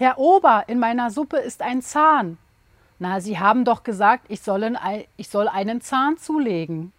Herr Ober, in meiner Suppe ist ein Zahn. Na, Sie haben doch gesagt, ich soll, ich soll einen Zahn zulegen.